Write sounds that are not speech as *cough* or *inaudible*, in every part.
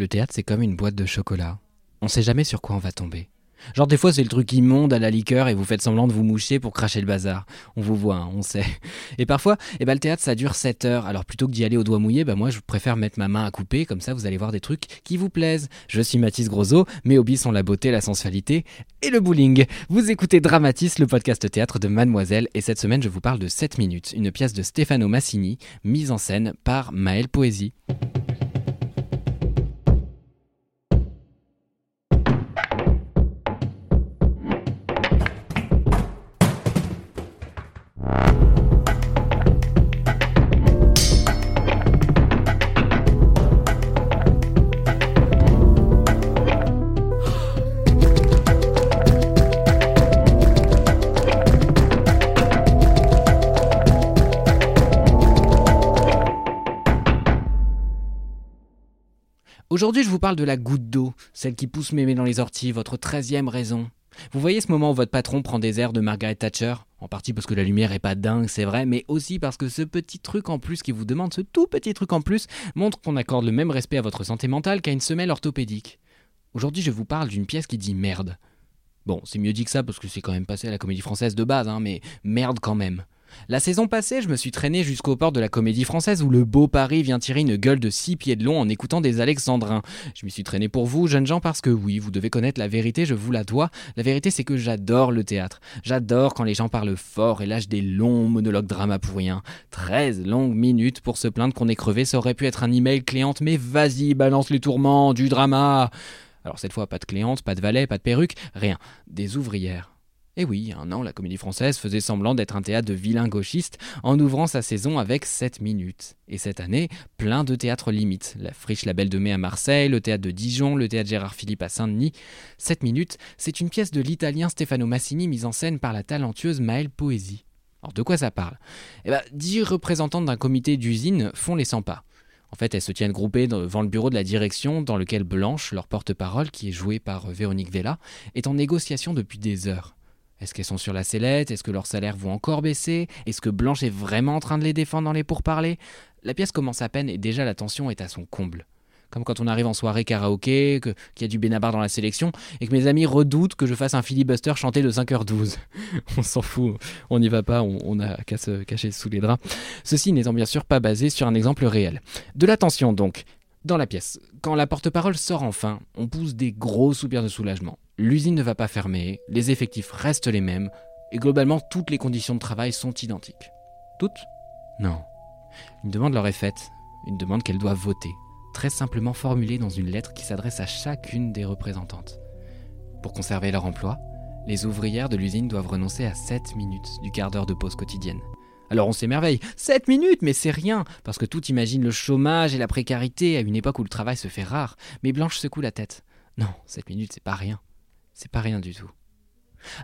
Le théâtre, c'est comme une boîte de chocolat. On sait jamais sur quoi on va tomber. Genre des fois c'est le truc immonde à la liqueur et vous faites semblant de vous moucher pour cracher le bazar. On vous voit, hein, on sait. Et parfois, eh ben, le théâtre ça dure 7 heures, alors plutôt que d'y aller au doigt mouillé, bah, moi je préfère mettre ma main à couper, comme ça vous allez voir des trucs qui vous plaisent. Je suis Mathis Grosot, mes hobbies sont la beauté, la sensualité et le bowling. Vous écoutez Dramatis, le podcast théâtre de Mademoiselle, et cette semaine je vous parle de 7 minutes, une pièce de Stefano Massini, mise en scène par Maël Poésie. Aujourd'hui, je vous parle de la goutte d'eau, celle qui pousse mémé dans les orties, votre treizième raison. Vous voyez ce moment où votre patron prend des airs de Margaret Thatcher? En partie parce que la lumière est pas dingue, c'est vrai, mais aussi parce que ce petit truc en plus qui vous demande, ce tout petit truc en plus, montre qu'on accorde le même respect à votre santé mentale qu'à une semelle orthopédique. Aujourd'hui, je vous parle d'une pièce qui dit merde. Bon, c'est mieux dit que ça parce que c'est quand même passé à la comédie française de base, hein, mais merde quand même. La saison passée, je me suis traîné jusqu'au port de la comédie française où le beau Paris vient tirer une gueule de six pieds de long en écoutant des alexandrins. Je m'y suis traîné pour vous, jeunes gens, parce que oui, vous devez connaître la vérité, je vous la dois. La vérité, c'est que j'adore le théâtre. J'adore quand les gens parlent fort et lâchent des longs monologues drama pour rien. 13 longues minutes pour se plaindre qu'on est crevé, ça aurait pu être un email cléante, mais vas-y, balance les tourments, du drama. Alors cette fois, pas de cléante, pas de valet, pas de perruque, rien. Des ouvrières. Et oui, un an, la comédie française faisait semblant d'être un théâtre de vilains gauchistes en ouvrant sa saison avec 7 minutes. Et cette année, plein de théâtres limites. La Friche La Belle de Mai à Marseille, le théâtre de Dijon, le théâtre Gérard Philippe à Saint-Denis. 7 minutes, c'est une pièce de l'italien Stefano Massini mise en scène par la talentueuse Maëlle Poésie. Alors de quoi ça parle? Eh bien, dix représentantes d'un comité d'usine font les 100 pas. En fait, elles se tiennent groupées devant le bureau de la direction dans lequel Blanche, leur porte-parole, qui est jouée par Véronique Vella, est en négociation depuis des heures. Est-ce qu'elles sont sur la sellette? Est-ce que leurs salaires vont encore baisser? Est-ce que Blanche est vraiment en train de les défendre dans les pourparlers? La pièce commence à peine et déjà la tension est à son comble. Comme quand on arrive en soirée karaoké, qu'il y a du Benabar dans la sélection, et que mes amis redoutent que je fasse un filibuster chanté de 5h12. *laughs* on s'en fout, on n'y va pas, on, on a qu'à se cacher sous les draps. Ceci n'étant bien sûr pas basé sur un exemple réel. De la tension donc, dans la pièce. Quand la porte-parole sort enfin, on pousse des gros soupirs de soulagement. L'usine ne va pas fermer, les effectifs restent les mêmes, et globalement toutes les conditions de travail sont identiques. Toutes? Non. Une demande leur est faite, une demande qu'elles doivent voter, très simplement formulée dans une lettre qui s'adresse à chacune des représentantes. Pour conserver leur emploi, les ouvrières de l'usine doivent renoncer à 7 minutes du quart d'heure de pause quotidienne. Alors on s'émerveille, 7 minutes, mais c'est rien, parce que tout imagine le chômage et la précarité à une époque où le travail se fait rare. Mais Blanche secoue la tête. Non, 7 minutes, c'est pas rien. C'est pas rien du tout.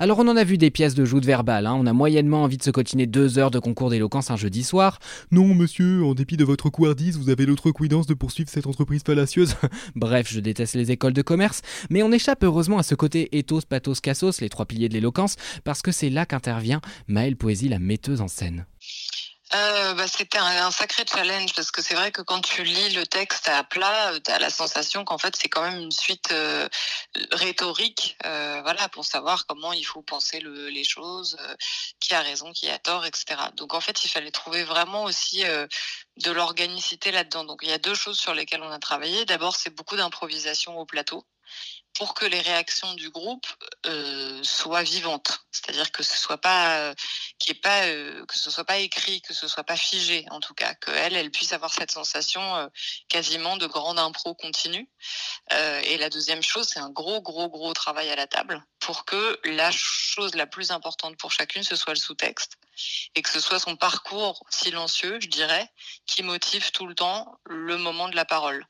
Alors on en a vu des pièces de joute verbale, hein. on a moyennement envie de se cotiner deux heures de concours d'éloquence un jeudi soir. Non, monsieur, en dépit de votre couardise, vous avez l'outrecuidance de poursuivre cette entreprise fallacieuse. *laughs* Bref, je déteste les écoles de commerce, mais on échappe heureusement à ce côté ethos, pathos, cassos, les trois piliers de l'éloquence, parce que c'est là qu'intervient Maëlle Poésie, la metteuse en scène. Euh, bah, C'était un, un, sacré challenge parce que c'est vrai que quand tu lis le texte à plat, tu as la sensation qu'en fait c'est quand même une suite euh, rhétorique euh, voilà, pour savoir comment il faut penser le, les choses, euh, qui a raison, qui a tort, etc. Donc en fait il fallait trouver vraiment aussi euh, de l'organicité là-dedans. Donc il y a deux choses sur lesquelles on a travaillé. D'abord c'est beaucoup d'improvisation au plateau pour que les réactions du groupe euh, soient vivantes. C'est-à-dire que ce soit pas euh, qui est pas que ce soit pas écrit, que ce soit pas figé en tout cas, qu'elle elle puisse avoir cette sensation quasiment de grande impro continue. et la deuxième chose, c'est un gros gros gros travail à la table pour que la chose la plus importante pour chacune ce soit le sous-texte et que ce soit son parcours silencieux, je dirais, qui motive tout le temps le moment de la parole.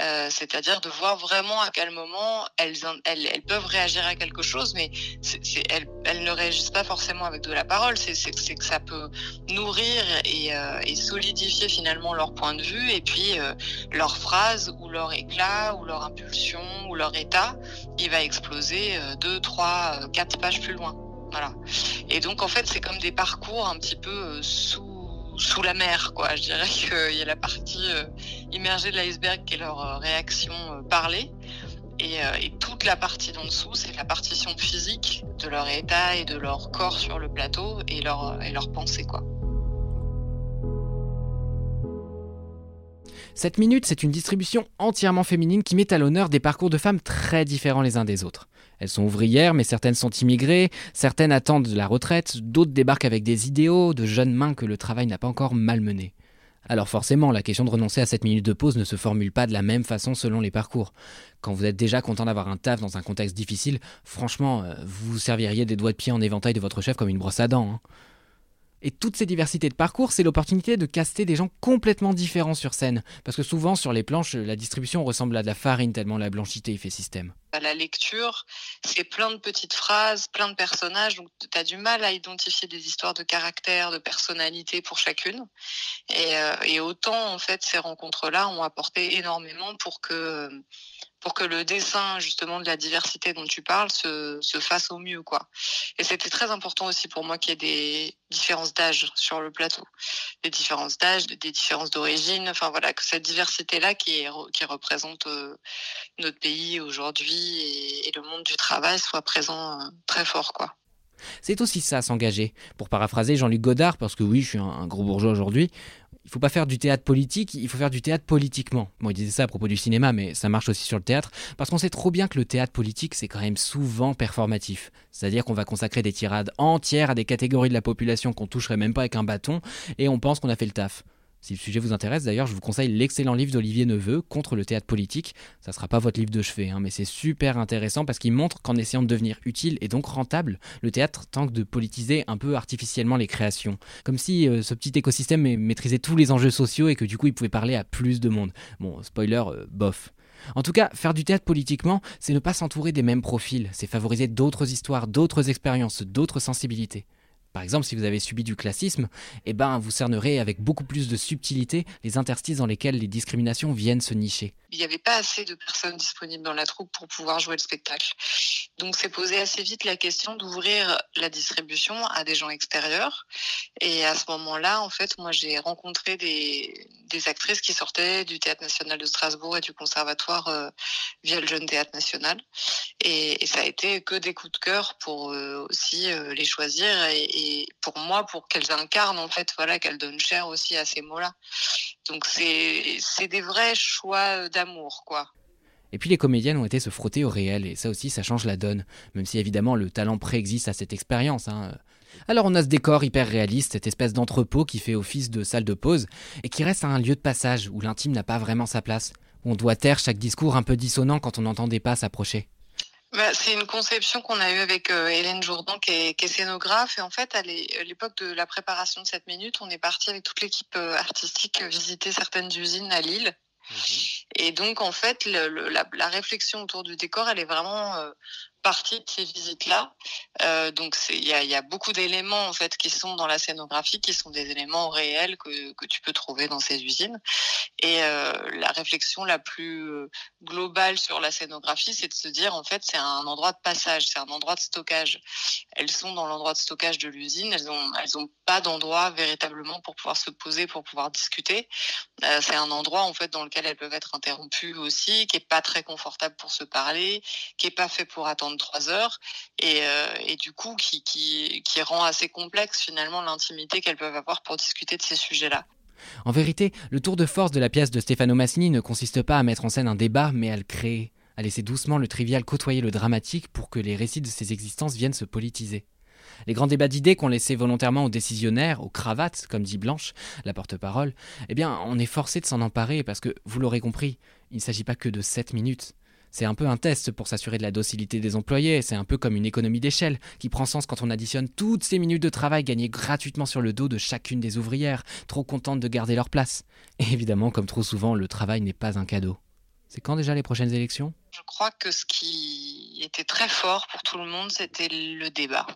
Euh, c'est-à-dire de voir vraiment à quel moment elles, elles, peuvent réagir à quelque chose, mais elles, ne réagissent pas forcément avec de la parole, c'est que ça peut nourrir euh, et, solidifier finalement leur point de vue, et puis euh, leur phrase ou leur éclat ou leur impulsion ou leur état, il va exploser deux, trois, quatre pages plus loin. Voilà. Et donc en fait, c'est comme des parcours un petit peu sous sous la mer, quoi. Je dirais *laughs* qu'il y a la partie immergée de l'iceberg qui est leur euh, réaction euh, parlée. Et, toute la partie d'en dessous, c'est la partition physique de leur état et de leur corps sur le plateau et leur, pensée, quoi. Cette minute, c'est une distribution entièrement féminine qui met à l'honneur des parcours de femmes très différents les uns des autres. Elles sont ouvrières, mais certaines sont immigrées, certaines attendent la retraite, d'autres débarquent avec des idéaux, de jeunes mains que le travail n'a pas encore malmenés. Alors forcément, la question de renoncer à cette minute de pause ne se formule pas de la même façon selon les parcours. Quand vous êtes déjà content d'avoir un taf dans un contexte difficile, franchement, euh, vous vous serviriez des doigts de pied en éventail de votre chef comme une brosse à dents. Hein. Et toutes ces diversités de parcours, c'est l'opportunité de caster des gens complètement différents sur scène. Parce que souvent, sur les planches, la distribution ressemble à de la farine tellement la blanchité fait système. La lecture, c'est plein de petites phrases, plein de personnages, donc tu as du mal à identifier des histoires de caractère, de personnalité pour chacune. Et, euh, et autant, en fait, ces rencontres-là ont apporté énormément pour que pour que le dessin justement de la diversité dont tu parles se, se fasse au mieux quoi. Et c'était très important aussi pour moi qu'il y ait des différences d'âge sur le plateau, des différences d'âge, des différences d'origine, enfin voilà que cette diversité là qui qui représente euh, notre pays aujourd'hui et, et, le monde du travail soit présent euh, très fort quoi. C'est aussi ça, s'engager. Pour paraphraser Jean-Luc Godard, parce que oui, je suis un gros bourgeois aujourd'hui, il faut pas faire du théâtre politique, il faut faire du théâtre politiquement. Bon, il disait ça à propos du cinéma, mais ça marche aussi sur le théâtre, parce qu'on sait trop bien que le théâtre politique, c'est quand même souvent performatif. C'est-à-dire qu'on va consacrer des tirades entières à des catégories de la population qu'on toucherait même pas avec un bâton, et on pense qu'on a fait le taf. Si le sujet vous intéresse, d'ailleurs, je vous conseille l'excellent livre d'Olivier Neveu, Contre le théâtre politique. Ça ne sera pas votre livre de chevet, hein, mais c'est super intéressant parce qu'il montre qu'en essayant de devenir utile et donc rentable, le théâtre tente de politiser un peu artificiellement les créations. Comme si euh, ce petit écosystème maîtrisait tous les enjeux sociaux et que du coup il pouvait parler à plus de monde. Bon, spoiler, euh, bof. En tout cas, faire du théâtre politiquement, c'est ne pas s'entourer des mêmes profils, c'est favoriser d'autres histoires, d'autres expériences, d'autres sensibilités. Par exemple, si vous avez subi du classisme, eh ben, vous cernerez avec beaucoup plus de subtilité les interstices dans lesquels les discriminations viennent se nicher. Il n'y avait pas assez de personnes disponibles dans la troupe pour pouvoir jouer le spectacle. Donc c'est posé assez vite la question d'ouvrir la distribution à des gens extérieurs. Et à ce moment-là, en fait, moi j'ai rencontré des, des, actrices qui sortaient du Théâtre national de Strasbourg et du Conservatoire euh, via le Jeune Théâtre national. Et, ça a été que des coups de cœur pour euh, aussi euh, les choisir et, pour moi pour qu'elles incarnent en fait voilà qu'elles donnent cher aussi à ces mots-là. Donc c'est des vrais choix d'amour quoi. Et puis les comédiennes ont été se frotter au réel, et ça aussi ça change la donne, même si évidemment le talent préexiste à cette expérience. Hein. Alors on a ce décor hyper réaliste, cette espèce d'entrepôt qui fait office de salle de pause, et qui reste un lieu de passage où l'intime n'a pas vraiment sa place. On doit taire chaque discours un peu dissonant quand on n'entendait pas s'approcher. Bah, c'est une conception qu'on a eue avec euh, Hélène Jourdan, qui est, qui est, scénographe. Et en fait, à l'époque de la préparation de cette minute, on est parti avec toute l'équipe euh, artistique visiter certaines usines à Lille. Mmh Et donc, en fait, le, la, la, réflexion autour du décor, elle est vraiment euh, partie de ces visites-là. Euh, donc il y a, beaucoup d'éléments en fait qui sont dans la scénographie, qui sont des éléments réels que, que tu peux trouver dans ces usines. Et euh, la réflexion la plus euh, globale sur la scénographie, c'est de se dire en fait c'est un endroit de passage, c'est un endroit de stockage. Elles sont dans l'endroit de stockage de l'usine, elles ont elles ont pas d'endroit véritablement pour pouvoir se poser, pour pouvoir discuter. Euh, c'est un endroit en fait dans lequel elles peuvent être interrompues aussi, qui est pas très confortable pour se parler, qui est pas fait pour attendre trois heures et, euh, et du coup qui, rend assez complexe finalement l'intimité qu'elles peuvent avoir pour discuter de ces sujets-là. En vérité, le tour de force de la pièce de Stefano Massini ne consiste pas à mettre en scène un débat, mais à le créer, à laisser doucement le trivial côtoyer le dramatique pour que les récits de ces existences viennent se politiser. Les grands débats d'idées qu'on laissait volontairement aux décisionnaires, aux cravates, comme dit Blanche, la porte-parole, eh bien, on est forcé de s'en emparer parce que, vous l'aurez compris, il ne s'agit pas que de 7 minutes. C'est un peu un test pour s'assurer de la docilité des employés, c'est un peu comme une économie d'échelle qui prend sens quand on additionne toutes ces minutes de travail gagnées gratuitement sur le dos de chacune des ouvrières, trop contentes de garder leur place. Et évidemment, comme trop souvent, le travail n'est pas un cadeau. C'est quand déjà les prochaines élections? Je crois que ce qui était très fort pour tout le monde, c'était le débat.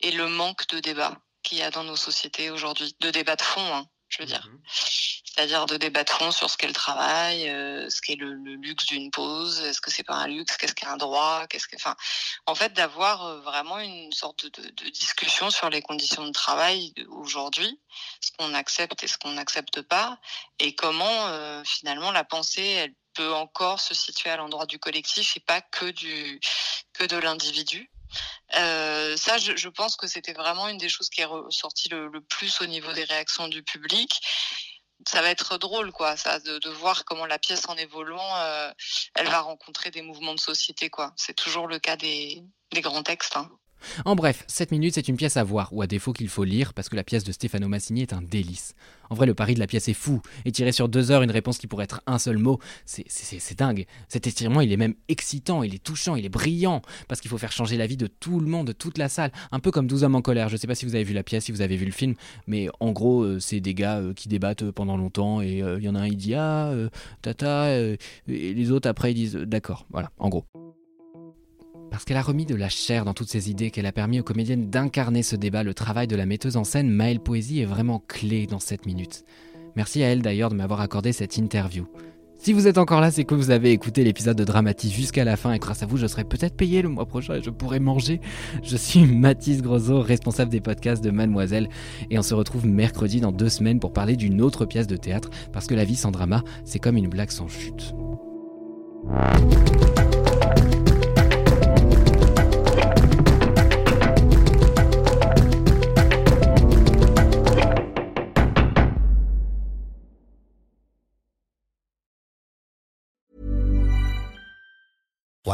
Et le manque de débat qu'il y a dans nos sociétés aujourd'hui. De débat de fond, hein, je veux dire. C'est-à-dire de débat de fond sur ce qu'est le travail, euh, ce qu'est le, luxe d'une pause, est-ce que c'est pas un luxe, qu'est-ce qu'est un droit, qu'est-ce que, enfin, en fait, d'avoir euh, vraiment une sorte de, discussion sur les conditions de travail aujourd'hui, ce qu'on accepte et ce qu'on n'accepte pas, et comment euh, finalement la pensée, elle peut encore se situer à l'endroit du collectif et pas que du que de l'individu. Euh, ça, je, pense que c'était vraiment une des choses qui est ressortie le, plus au niveau des réactions du public. Ça va être drôle, quoi, ça, de, de voir comment la pièce en évoluant, euh, elle va rencontrer des mouvements de société, quoi. C'est toujours le cas des, grands textes. Hein. En bref, 7 minutes, c'est une pièce à voir, ou à défaut qu'il faut lire, parce que la pièce de Stefano Massini est un délice. En vrai, le pari de la pièce est fou, et tirer sur deux heures une réponse qui pourrait être un seul mot, c'est dingue. Cet étirement, il est même excitant, il est touchant, il est brillant, parce qu'il faut faire changer la vie de tout le monde, de toute la salle, un peu comme 12 hommes en colère. Je sais pas si vous avez vu la pièce, si vous avez vu le film, mais en gros, euh, c'est des gars euh, qui débattent euh, pendant longtemps, et il y en a un, il dit Ah, euh, tata, et les autres après, ils disent D'accord, voilà, en gros. Parce qu'elle a remis de la chair dans toutes ces idées, qu'elle a permis aux comédiennes d'incarner ce débat, le travail de la metteuse en scène Maëlle Poésie est vraiment clé dans cette minute. Merci à elle d'ailleurs de m'avoir accordé cette interview. Si vous êtes encore là, c'est que vous avez écouté l'épisode de Dramatis jusqu'à la fin et grâce à vous, je serai peut-être payé le mois prochain et je pourrai manger. Je suis *laughs* Mathis Grosot, responsable des podcasts de Mademoiselle et on se retrouve mercredi dans deux semaines pour parler d'une autre pièce de théâtre parce que la vie sans drama, c'est comme une blague sans chute.